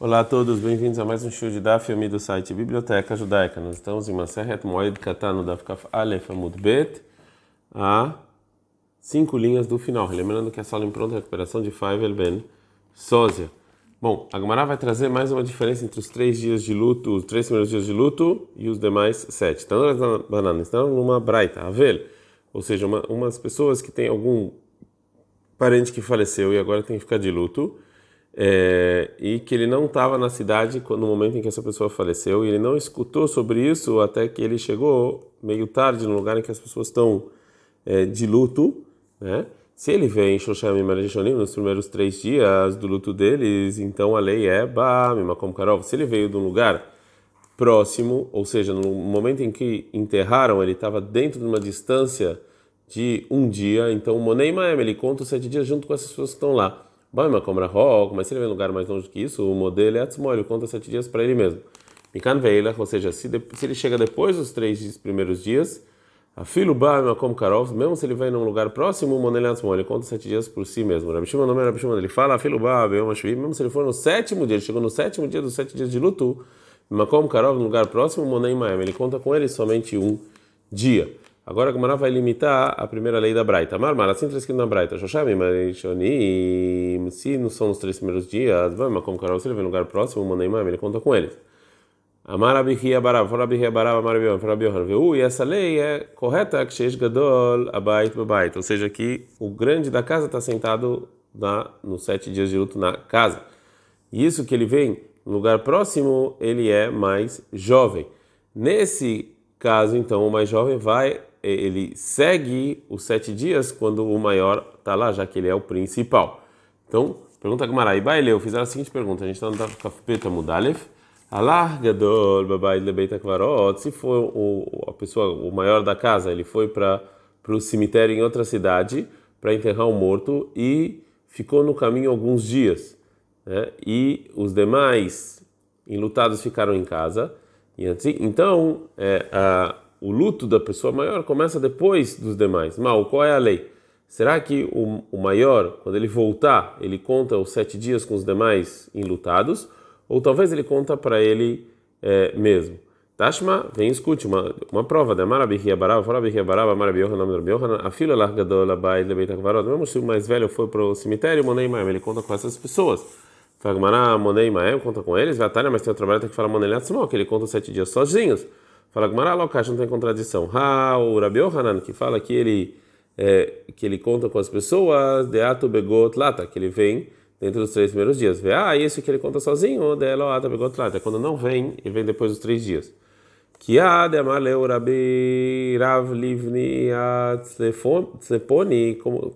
Olá a todos, bem-vindos a mais um show de Daf Yomi do site Biblioteca Judaica. Nós estamos em Maseret Moed Katan no Daf Kaf Alef Amud Bet, a cinco linhas do final. Lembrando que a sala em pronta recuperação de Faivel Ben Sósia. Bom, a Gemara vai trazer mais uma diferença entre os três dias de luto, os três primeiros dias de luto e os demais sete. Então, banana, estão numa braita, Avel, ou seja, uma, umas pessoas que têm algum parente que faleceu e agora tem que ficar de luto é, e que ele não estava na cidade no momento em que essa pessoa faleceu e ele não escutou sobre isso até que ele chegou meio tarde no lugar em que as pessoas estão é, de luto, né? Se ele vem em Shosham e nos primeiros três dias do luto deles, então a lei é Bamima como Karov. Se ele veio de um lugar próximo, ou seja, no momento em que enterraram, ele estava dentro de uma distância de um dia, então o Monei Maem, ele conta os sete dias junto com essas pessoas que estão lá. Como Rahok, mas se ele vem em lugar mais longe que isso, o modelo é Atzmo, ele conta sete dias para ele mesmo. Mikan Veilach, ou seja, se, de, se ele chega depois dos três primeiros dias, a filo ba como Karov, mesmo se ele vai num lugar próximo, o Monelatzmo, ele conta sete dias por si mesmo. Rabi Shimon não é Rabi ele fala, a filo ba mesmo se ele for no sétimo dia, ele chegou no sétimo dia dos sete dias de luto, Makom Karov, no lugar próximo, Monei Maem, ele conta com ele somente um dia. Agora a Gemara vai limitar a primeira lei da Braita. Marmar, assim está escrito na Braita, Shoshami, Marishonim, se não são os três primeiros dias, vai, Makom Karov, se ele vem lugar próximo, Monei Maem, ele conta com eles. Amar Abihia Barav, fora Abihia Barav, Amar Abion, Veu, e essa lei é correta, que Sheish Gadol, Abait, Babait, ou seja, que o grande da casa está sentado na, nos sete dias de luto na casa. E isso que ele vem no lugar próximo, ele é mais jovem. Nesse caso, então, o mais jovem vai, ele segue os sete dias quando o maior está lá, já que ele é o principal. Então, pergunta Gamara, Ibaileu, fizeram a seguinte pergunta, a gente está no Kafpeta Mudalef, Alar gadol babai lebeit akvarot, se for o, a pessoa, o maior da casa, ele foi para o cemitério em outra cidade para enterrar um morto e ficou no caminho alguns dias. Né? E os demais enlutados ficaram em casa. E assim, então, é, a, o luto da pessoa maior começa depois dos demais. Mal, qual é a lei? Será que o, o maior, quando ele voltar, ele conta os sete dias com os demais enlutados? ou talvez ele conta para ele é, mesmo. Tashma, vem escute uma, uma prova da Marabihia Barava, Farabihia Barava, Marabioha, nome do Rabioha, a filha largadola Bai Lebeita Kvarot, mesmo se o mais velho foi para o cemitério, Monei Maem, ele conta com essas pessoas. Fagmará, Monei Maem, conta com eles, Vatária, mas tem outro trabalho que fala Monei Latzmo, que ele conta sete dias sozinhos. Fala Gmará, Lokash, não tem contradição. Ha, o Rabiohanan, que fala que ele, é, que ele conta com as pessoas, Deato Begot Lata, que ele vem dentro dos três primeiros dias. Vê, ah, isso que ele conta sozinho, dela, ah, pegou é quando não vem, e vem depois dos três dias. Que a de amaleu rabi rav livni a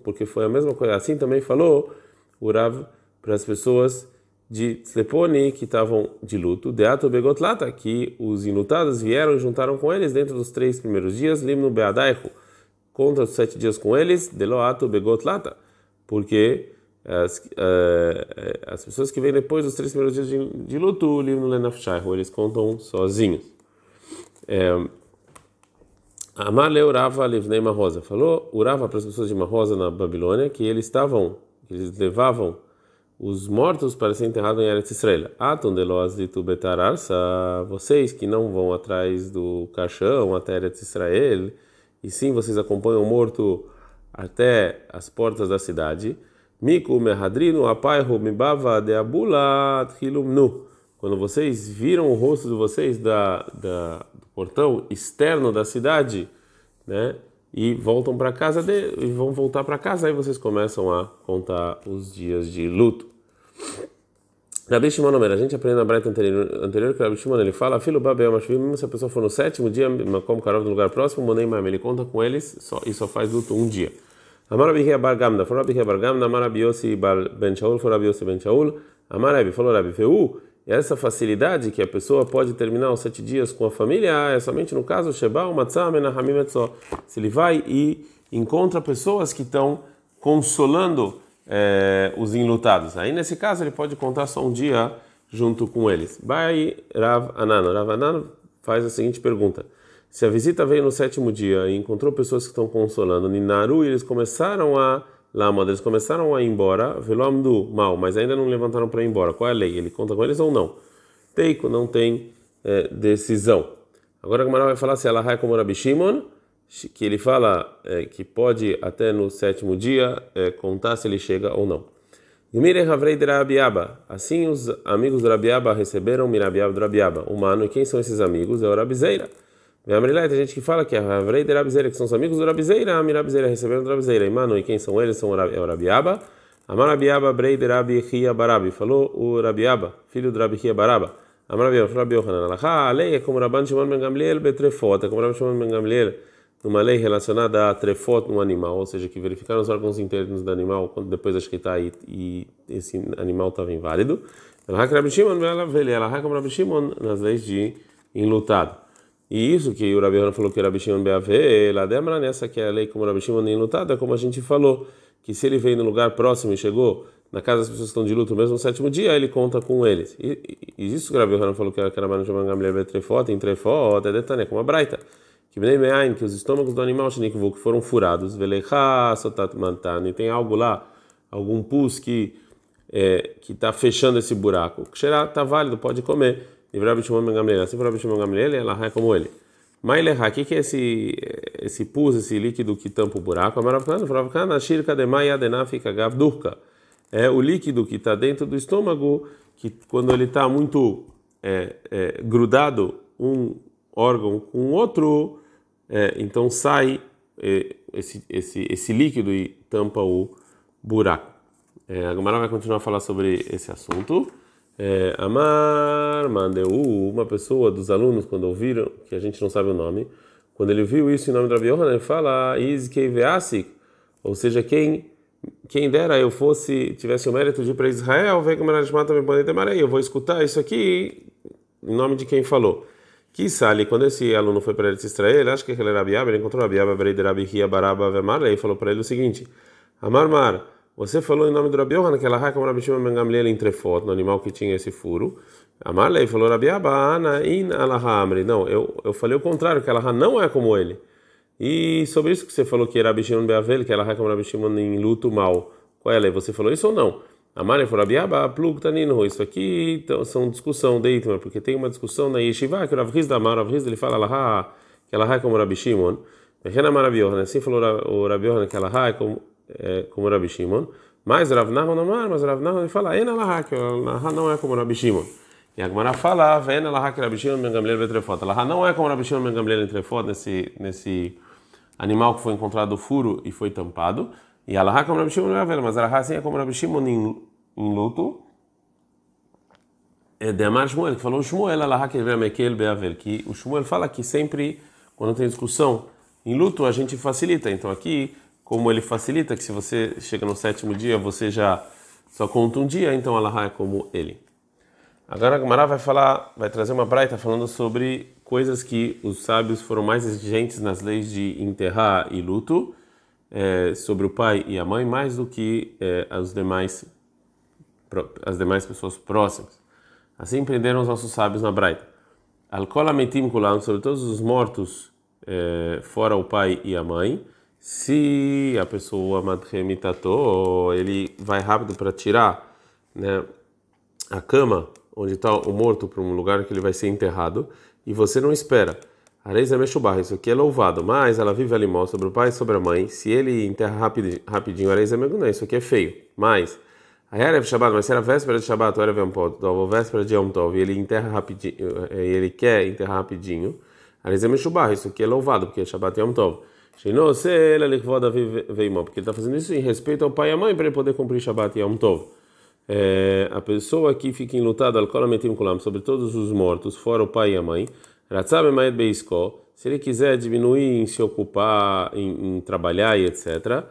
porque foi a mesma coisa. Assim também falou o rav para as pessoas de Tzeponi que estavam de luto, de ato begotlata, que os inutados vieram e juntaram com eles dentro dos três primeiros dias, limno beadaihu, contra os sete dias com eles, de loato begotlata, porque as, uh, as pessoas que vêm depois dos três primeiros dias de, de luto, o livro Lenafshaihu, eles contam sozinhos. É, Amar Urava Livnei Rosa falou Urava para as pessoas de Rosa na Babilônia que eles estavam, que eles levavam os mortos para ser enterrados em Eretz Israel. Aton de betararsa, vocês que não vão atrás do caixão até Eretz Israel, e sim vocês acompanham o morto até as portas da cidade. Miku mehadrinu apaihu mibava de abula nu. Quando vocês viram o rosto de vocês da, da, do portão externo da cidade, né? E voltam para casa de, e vão voltar para casa, aí vocês começam a contar os dias de luto. Rabi Shimon a gente aprende na breta anterior, anterior que Rabi Shimon ele fala, filho babel mashvim, mesmo se a pessoa for no sétimo dia, como carol no lugar próximo, monei ele conta com eles só, e só faz luto um dia. Amar Rabi Bar Gamda, falou Rabi Bar Gamda, Amar Rabi Yossi Ben Shaul, falou Rabi Yossi Ben Shaul, Amar Rabi, falou Rabi Feu, essa facilidade que a pessoa pode terminar os sete dias com a família é somente no caso Sheba, Matzah, Menahamim Etzó. Se ele vai e encontra pessoas que estão consolando é, os enlutados. Aí nesse caso ele pode contar só um dia junto com eles. Vai Rav Anan. Rav Anan faz a seguinte pergunta. Se a visita veio no sétimo dia e encontrou pessoas que estão consolando Ninaru, e eles começaram a Lama, eles começaram a ir embora, velamdu, mal, mas ainda não levantaram para ir embora. Qual é a lei? Ele conta com eles ou não? Teiko não tem é, decisão. Agora a Gamara vai falar se ela é como Rabi Shimon, que ele fala é, que pode até no sétimo dia é, contar se ele chega ou não. Assim os amigos do Rabiaba receberam Mirabiaba do Rabiaba. Humano, e quem são esses amigos? É o Rabizeira. Vem tem gente que fala que é Ravrei de Rabizeira, que são os amigos do Rabizeira. A Mirabizeira receberam do Rabizeira. Mano, e quem são eles? São é o Rabiaba. Amar Rabiaba, Brei de Rabi Chia Barabi. Falou o Rabiaba, filho do Rabi Chia Baraba. Amar Rabiaba, falou Rabi Yohanan. A lei é como Rabban Shimon Ben Gamliel betrefot. É como Rabban Shimon Ben Gamliel numa lei relacionada a trefot no animal, ou seja, que verificaram os órgãos internos do animal depois da shkita e, e esse animal estava inválido. Nas leis de enlutado. E isso que o Rabi falou que o Rabi Shimon Beave, demora nessa que é a lei como Rabi Shimon enlutado, é como a gente falou, que se ele veio no lugar próximo e chegou na casa das pessoas que estão de luto mesmo no sétimo dia, ele conta com eles. E, e, isso que o Rabi falou que era Rabbi Shimon Gamliel Betrefot, em Trefot, é detalhe, como a Braita que que os estômagos do animal que foram furados, mantani, tem algo lá, algum pus que é, que está fechando esse buraco. Que está válido, pode comer. Assim ela é como ele. Maileha, o que é esse esse pus, esse líquido que tampa o buraco? É o líquido que está dentro do estômago, que quando ele está muito é, é, grudado um órgão com outro, é, então sai é, esse, esse, esse líquido e tampa o buraco. É, a Gamara vai continuar a falar sobre esse assunto. É, Amar Mandeu, uma pessoa dos alunos, quando ouviram, que a gente não sabe o nome, quando ele viu isso em nome de Rabi Yohanan, ele fala Izkeiveasik, ou seja, quem quem dera eu fosse tivesse o mérito de ir para Israel, era de mata eu vou escutar isso aqui em nome de quem falou. Que sali, quando esse aluno foi para Eretz Israel, acho que ele era Rabiaba, ele encontrou Rabiaba, Berei de Rabi Hia Baraba Vemar, e falou para ele o seguinte: Amar Mar, você falou em nome do Rabi Yohanan que ela raca como Rabi Shimon Ben Gamliel em Trefot, no animal que tinha esse furo. Amar Lei falou Rabiaba, Ana in Alahamri. Não, eu, eu falei o contrário, que ela não é como ele. E sobre isso que você falou que Rabi Shimon Beavel, que raca como Rabi Shimon em luto mal. Qual é a lei? Você falou isso ou não? Amalha falou, Abiaba, plug tanino. Isso aqui então, são discussão deitma, porque tem uma discussão na Yeshiva que o Rav da Amar, Rav ele fala Alaha, que ela é como Rabi Shimon. Renamar Rabi Yohanan, assim falou o Rabi Yohanan que ela é como, é, como Rabi Shimon. Mas Rav Nahman Amar, mas Rav Nahman ele fala, En Alaha, que Alaha não é como Rabi Shimon. E a Gemara fala, Ven Alaha que Rabi Shimon Ben Gamliel Betrefot. Alaha não é como Rabi Shimon Ben Gamliel Betrefot, nesse, nesse animal que foi encontrado furo e foi tampado. E Alaha como Rabi Shimon é mas Alaha sim é como Rabi Shimon em, em luto. É de Amar Shmuel, que falou Shmuel Alaha que Mekel Beavel, que o Shmuel fala que sempre, quando tem discussão em luto, a gente facilita. Então aqui, como ele facilita, que se você chega no sétimo dia, você já só conta um dia, então Alaha é como ele. Agora a Gamara vai falar, vai trazer uma braita falando sobre coisas que os sábios foram mais exigentes nas leis de enterrar e luto é, sobre o pai e a mãe mais do que é, as demais as demais pessoas próximas. Assim empreenderam os nossos sábios na Braita. Alcola metim kulam sobre todos os mortos é, fora o pai e a mãe. Se a pessoa madremitatou, ele vai rápido para tirar né, a cama onde está o morto para um lugar que ele vai ser enterrado e você não espera. Areia Meshubah, isso aqui é louvado, mas ela vive ali mal sobre o pai e sobre a mãe. Se ele enterra rapidinho, rapidinho Areia Meguná, isso aqui é feio. Mas, a Erev Shabbat, mas se era véspera de Shabbat, ou Erev Yom Tov, ou véspera de Yom Tov, e ele enterra rapidinho, eh, ele quer enterrar rapidinho, Areia Meshubah, isso aqui é louvado, porque é Shabbat Yom Tov. Porque ele está fazendo isso em respeito ao pai e à mãe para ele poder cumprir Shabbat Yom Tov. É, a pessoa que fica enlutada, sobre todos os mortos, fora o pai e a mãe, se ele quiser diminuir em se ocupar, em, em trabalhar e etc.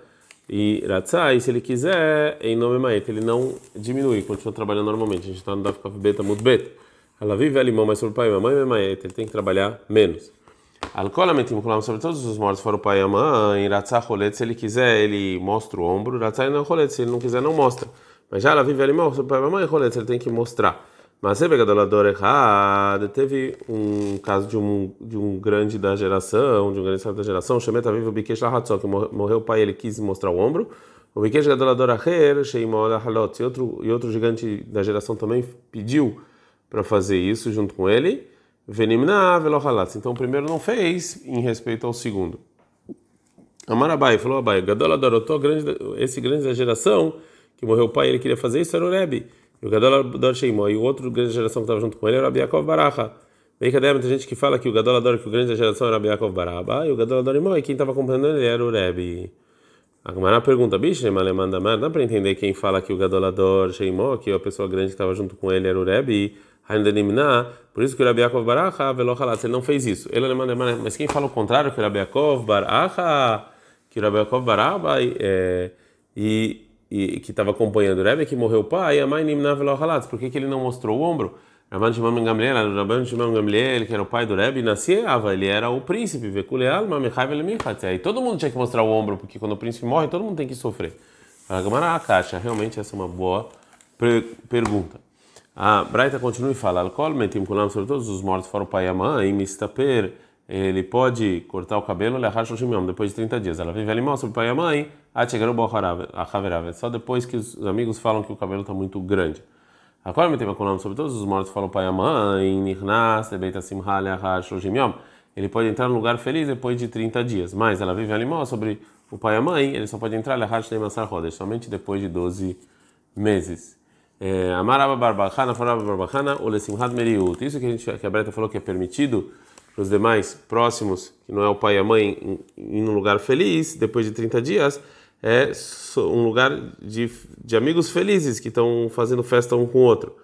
E Ratzai, se ele quiser, em nome Maet, ele não diminui, continua trabalhando normalmente. A gente está no Daf Beta Mudbet. Ela vive ali, mas sobre o pai e a mãe, Maet, ele tem que trabalhar menos. Alcoolamentim sobre todos os mortos fora o pai e a mãe, Ratzai Rolet, se ele quiser, ele mostra o ombro, Ratzai não Rolet, se ele não quiser, não mostra. Mas já ela vive ali, sobre o pai e a mãe, Rolet, ele tem que mostrar. Mas você pegadolador errado, teve um caso de um, de um grande da geração, de um grande da geração, Shemeta vivo Bikesh Lahatzó, que morreu o pai, ele quis mostrar o ombro. O Bikesh Gadolador Acher, Sheimol Halot, e outro, e outro gigante da geração também pediu para fazer isso junto com ele. Venimna Velohalat. Então o primeiro não fez em respeito ao segundo. Amarabai falou Abai, Gadolador, esse grande da geração que morreu o pai, ele queria fazer isso, era o Rebbe. E o Gadolador Sheimol, e o outro grande geração que estava junto com ele era o Abiakov Baracha. Bem que tem gente que fala que o Gadolador, que o grande da geração era Abiakov Baraba, e o Gadolador Imó, e quem estava acompanhando ele era o Rebbe. A Gamara pergunta, bicho, manda mais, dá para entender quem fala que o Gadolador Sheimó, que a pessoa grande que estava junto com ele era o Rebbe, por isso que o Rabi Yaakov Baracha ele não fez isso. Ele manda, mas quem fala o contrário, que o Rabi Yaakov Baracha, que o Rabi Yaakov Baraba, é, e, e, que estava acompanhando o Rebbe, que morreu o pai, a mãe Nimna Velochalatz, por que, que ele não mostrou o ombro? Rabban Shimon Gamliel, Rabban Shimon Gamliel, que era o pai do Rebbe, nascia, ele era o príncipe, Vekule Alma, Mechai Aí todo mundo tinha que mostrar o ombro, porque quando o príncipe morre, todo mundo tem que sofrer. A Gamara Akasha, realmente essa é uma boa pergunta. A Braita continua e fala: Alcool, metim kulam sobre todos os mortos, fora o pai e a mãe, mistaper, ele pode cortar o cabelo, depois de 30 dias. Ela vive ali sobre o pai e a mãe, a chegar o a só depois que os amigos falam que o cabelo está muito grande. Agora me tem com sobre todos os mortos, fala o pai e a mãe, Nirnas, Debeit Simha, Leachar, Shloshim Yom. Ele pode entrar no lugar feliz depois de 30 dias. Mas ela vive animal sobre o pai e a mãe, ele só pode entrar Leachar Shnei Masar Rodesh, somente depois de 12 meses. É, Amaraba Barbachana, Faraba Barbachana, Olesimhat Meriut. Isso que a, gente, que a Breta falou que é permitido para os demais próximos, que não é o pai e a mãe, em um lugar feliz, depois de 30 dias é um lugar de, de amigos felizes que estão fazendo festa um com o outro.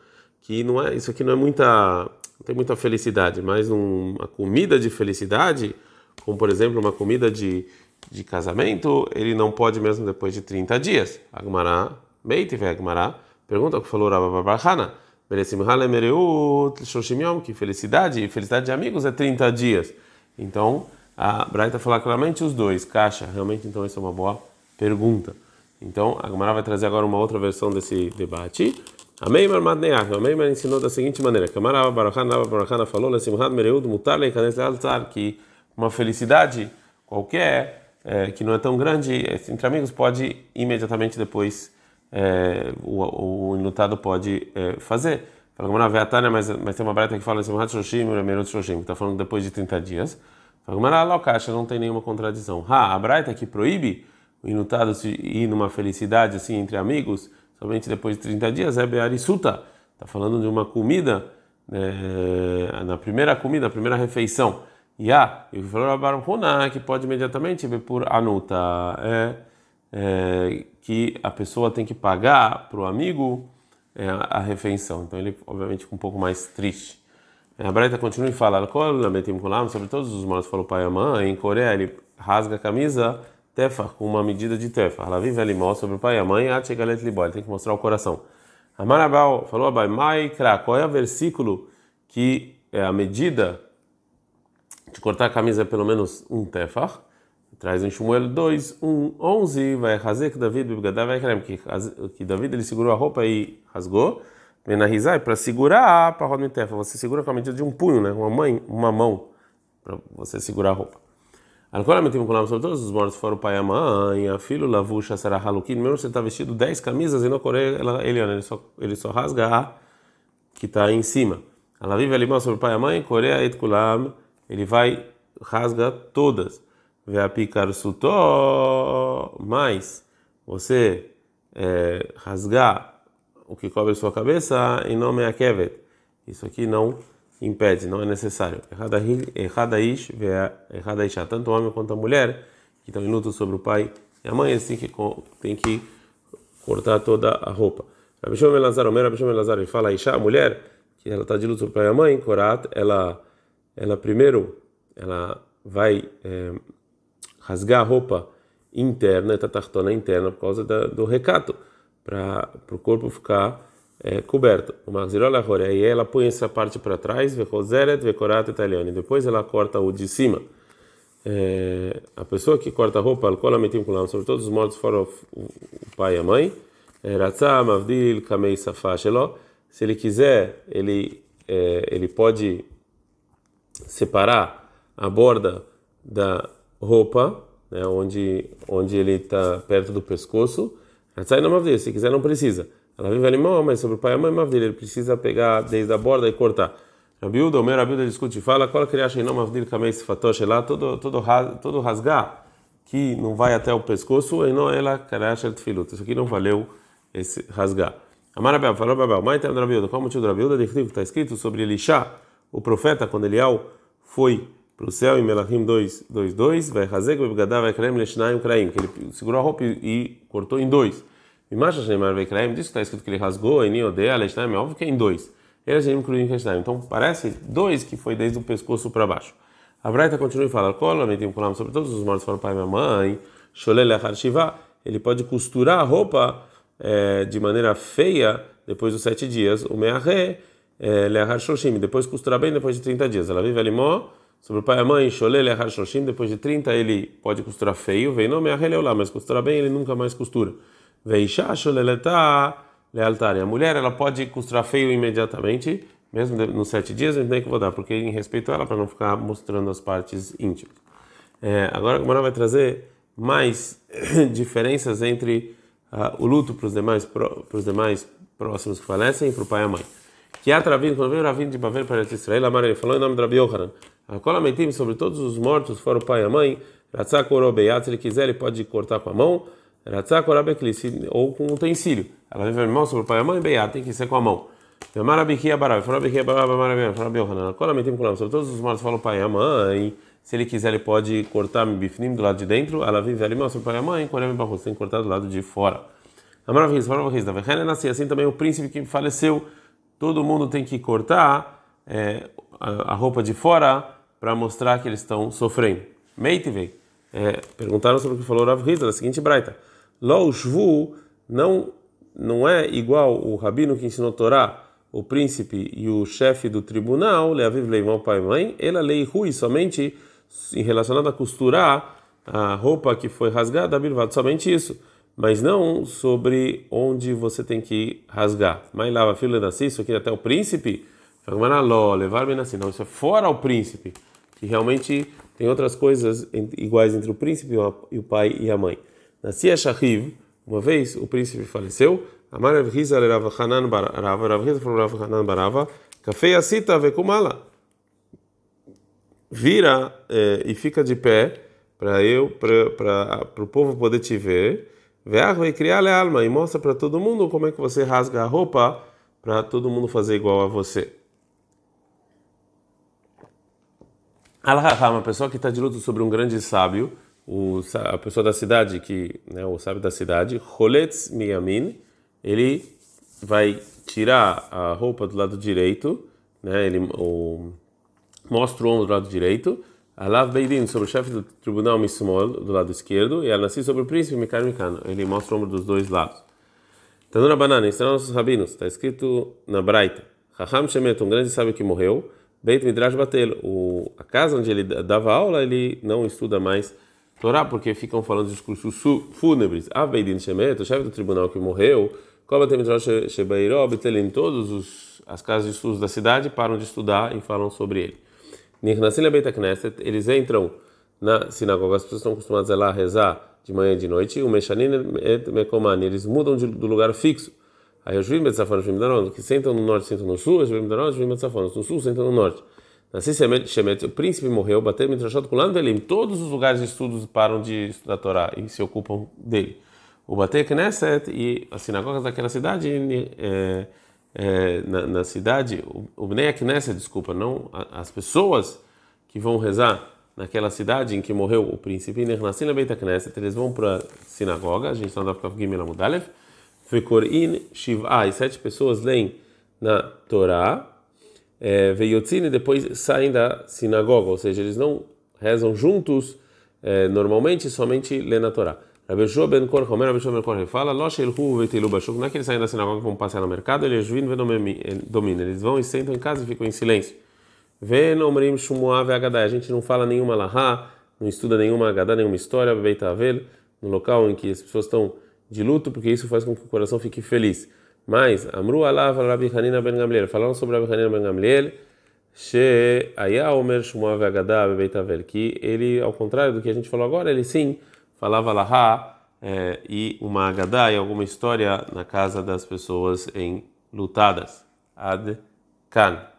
Que não é isso aqui não é muita não tem muita felicidade, mas uma comida de felicidade, como por exemplo uma comida de, de casamento, ele não pode mesmo depois de 30 dias. Agmará, Beit Agmará, pergunta o que falou Rabba. Que felicidade, felicidade de amigos é 30 dias. Então, a Braita fala claramente os dois, caixa. Realmente, então, isso é uma boa pergunta. Então, a Gemara vai trazer agora uma outra versão desse debate. A Meimar Madneach, a Meimar ensinou da seguinte maneira: Kamara Barachana Barachana falou, Lesimhad Mereud Mutar Leikanes Altar, que uma felicidade qualquer, é, que não é tão grande, entre amigos, pode imediatamente depois, é, o, o enlutado pode é, fazer. Fala Gamara Veatania, mas, mas tem uma breta que fala Lesimhad Shoshim, Merut Shoshim, que está falando depois de 30 dias. Fala Gamara Lokacha, não tem nenhuma contradição. Ha, a breta que proíbe o inutado se ir numa felicidade assim entre amigos, somente depois de 30 dias, é Bearisuta. Está falando de uma comida, é, na primeira comida, a primeira refeição. E a, e falou a que pode imediatamente ver por anuta, é, é, que a pessoa tem que pagar para o amigo é, a refeição. Então ele, obviamente, fica um pouco mais triste. É, a Braita continua e fala: sobre todos os mortos, falou pai e mãe. Em Coreia, ele rasga a camisa tefar, com uma medida de tefar. Ela vive ali sobre o pai e a mãe, a chegalet libol, tem que mostrar o coração. Amarabal falou, Abai, Maikra, qual é o versículo que é a medida de cortar a camisa é pelo menos um tefar? Traz em Shmuel 2, 1, 11, vai fazer que David vai que que David ele segurou a roupa e rasgou. Menahizai para segurar para rodar tefar, você segura com a medida de um punho, né? Uma mãe, uma mão para você segurar a roupa. Agora metimos com sobre todos os mortos fora o pai e a mãe, a filho, lavusha, será halukin, mesmo você está vestido 10 camisas e não correr, ele, ele, só, ele só rasga a que está em cima. Ela vive ali sobre o pai e a mãe, Coreia et kulam, ele vai, rasga todas. Vê a picar sutó, mas você é, rasgar o que cobre sua cabeça em nome a kevet. Isso aqui não impede, não é necessário. Errada ish, errada isha, tanto o homem quanto a mulher que estão luto sobre o pai e a mãe, têm que, têm que cortar toda a roupa. Rabi Shimon Elazar, Omer Rabi Shimon Elazar, ele fala, isha, a mulher, que ela está de luto e a mãe, Korat, ela, ela primeiro, ela vai é, rasgar a roupa interna, tatartona interna, por causa da, do recato, para o corpo ficar é, coberto. O Magzirola e ela põe essa parte para trás, Vekoseret, Vekorat italiano, e depois ela corta o de cima. É, a pessoa que corta a roupa, alcool, metim com sobre todos os mortos, fora o, pai e a mãe, é, Ratzah, Mavdil, Kamei Safashelo, se ele quiser, ele, é, ele pode separar a borda da roupa né, onde, onde ele está perto do pescoço. Se quiser, não precisa. Ela vive ali, mas sobre o pai e a mãe, ele precisa pegar desde a borda e cortar. Rabiuda, o meu Rabiuda discute e fala, qual que ele acha não mavdil kamei lá, todo, todo, todo rasgar que não vai até o pescoço, e não ela karash filut. Isso aqui não valeu esse rasgar. Amarabel, falou Babel, mãe tem Rabiuda, qual o motivo do Rabiuda? Está escrito sobre Elisha, o profeta, quando Elial foi para o céu em Melachim 2, 2, 2, vai razeg, vai gadar, vai krem, leshnaim, kraim, que ele segurou a roupa e cortou em dois. E Masha Shneimar vai kraim, que está escrito que ele rasgou, em Niodea, leshnaim, é óbvio que é em dois. Então parece dois que foi desde o pescoço para baixo. A Braita continua e fala: sobre todos os mortos foram pai e minha mãe, ele pode costurar a roupa é, de maneira feia depois dos sete dias, o meahé, é, leahar shoshim, depois costurar bem depois de 30 dias. Ela vive alimó sobre o pai e a mãe, sholé leahar shoshim, depois de 30 ele pode costurar feio, vem meahé leolá, mas costurar bem ele nunca mais costura. Veishá sholeletá lealtar. E a mulher ela pode costurar feio imediatamente, mesmo nos sete dias, tem que vou dar, porque em respeito a ela, para não ficar mostrando as partes íntimas. É, agora a vai trazer mais diferenças entre uh, o luto para os demais, para os demais próximos que falecem e para o pai e a mãe. Que há Ravin, quando veio Ravin de Bavel para Israel, a Maria falou em nome de Rabi Yohanan, a mentimos sobre todos os mortos, fora o pai e a mãe, Ratzak Orobeyat, se ele quiser, ele pode cortar com a mão, Ratzak Orabekli, ou com um utensílio. Ela vive irmão sobre o pai e a mãe, Beyat, tem que ser com a mão. Marabiquia Barabi, Farabiquia Barabi, Marabiquia, Farabi Yohanan, mentimos com sobre todos os mortos, fora o pai e a mãe, se ele quiser, ele pode cortar bifnim do lado de dentro, ela vive ali, mas o pai e a mãe, Korem Barros, tem que cortar do lado de fora. Amaraviz, Amaraviz, da Vehena nascia assim também o príncipe que faleceu, todo mundo tem que cortar é, a, a roupa de fora para mostrar que eles estão sofrendo. Meitivei, é, perguntaram sobre o que falou Rav Riza, da seguinte braita. Lo Shvu não, não é igual o rabino que ensinou Torá, o príncipe e o chefe do tribunal, Leaviv Leimão pai e mãe, ela lei rui somente em relacionado a costurar a roupa que foi rasgada, Bilvad, somente isso, mas não sobre onde você tem que rasgar. Mas lava filha da isso aqui até o príncipe, levar bem assim, não, isso é fora o príncipe, que realmente tem outras coisas iguais entre o príncipe e o pai e a mãe. Nascia Shahiv, uma vez o príncipe faleceu, Amar Rav Hiza Rav Hanan Barava, Rav Hiza falou Rav Hanan Barava, Café Asita Vekumala. Vira eh, e fica de pé para eu, para o povo poder te ver. Veach vai criar a alma e mostra para todo mundo como é que você rasga a roupa para todo mundo fazer igual a você. Al-Raham, uma pessoa que está de luto sobre um grande sábio, o, a pessoa da cidade, que, né, o sábio da cidade, Holetz Miyamin, ele vai tirar a roupa do lado direito, né, ele o, mostra o ombro do lado direito, Alav Beidin, sobre o chefe do tribunal Mismol, do lado esquerdo, e Al-Nassi sobre o príncipe Mikar Mikano, ele mostra o ombro dos dois lados. Tanura Banana, ensinando nossos rabinos, está escrito na Braita, Raham Shemet, um grande sábio que morreu, Beit Midrash Batel, o, a casa onde ele dava aula, ele não estuda mais Torá, porque ficam falando discursos fúnebres. Aveidin Shemet, o chefe do tribunal que morreu, Kobatem Midrash Shebairó, Betelim, todas as casas de estudos da cidade param de estudar e falam sobre ele. Nirnasim Beit Knesset, eles entram na sinagoga, as pessoas estão acostumadas a lá rezar de manhã e de noite, o Meshanin et eles mudam de, do lugar fixo. Aí os Juvim Betzafon, os Juvim que sentam no norte, sentam no sul, os Juvim Daron, os Juvim Betzafon, no sul, sentam no norte. Nasci Shemet, o príncipe morreu, bateu Mitrashot Kulan Velim. Todos os lugares de estudos param de estudar a Torá e se ocupam dele. O Batei Knesset e as sinagogas daquela cidade, é, é, na, na, cidade, o Bnei Knesset, desculpa, não as pessoas que vão rezar naquela cidade em que morreu o príncipe, Knesset, eles vão para a sinagoga, a gente está para Gimel Amudalev, Fekorin Shiv'a, e sete pessoas leem na Torá, é, Veiotzine depois saem da sinagoga, ou seja, eles não rezam juntos é, normalmente, somente lê na Torá. Rabbi Yoshua ben Kor, Homer Rabbi Yoshua ben Kor, fala, Lo shelhu vetilu bashuk, não é que eles saem da sinagoga e vão passear no mercado, eles vêm domina, eles vão e sentam em casa e ficam em silêncio. Ven omrim shumua ve'agadai, a gente não fala nenhuma lahá, não estuda nenhuma agadá, nenhuma história, beitavel, no local em que as pessoas estão de luto, porque isso faz com que o coração fique feliz. Mas, Amru Alav Rabi Hanina ben Gamliel, falaram sobre Rabi Hanina ben Gamliel, She'aya Omer Shmuel Ve'agadah Bebeitavel, que ele, ao contrário do que a gente falou agora, ele sim falava Lahá é, e uma Agadá e alguma história na casa das pessoas em lutadas. Ad Kan.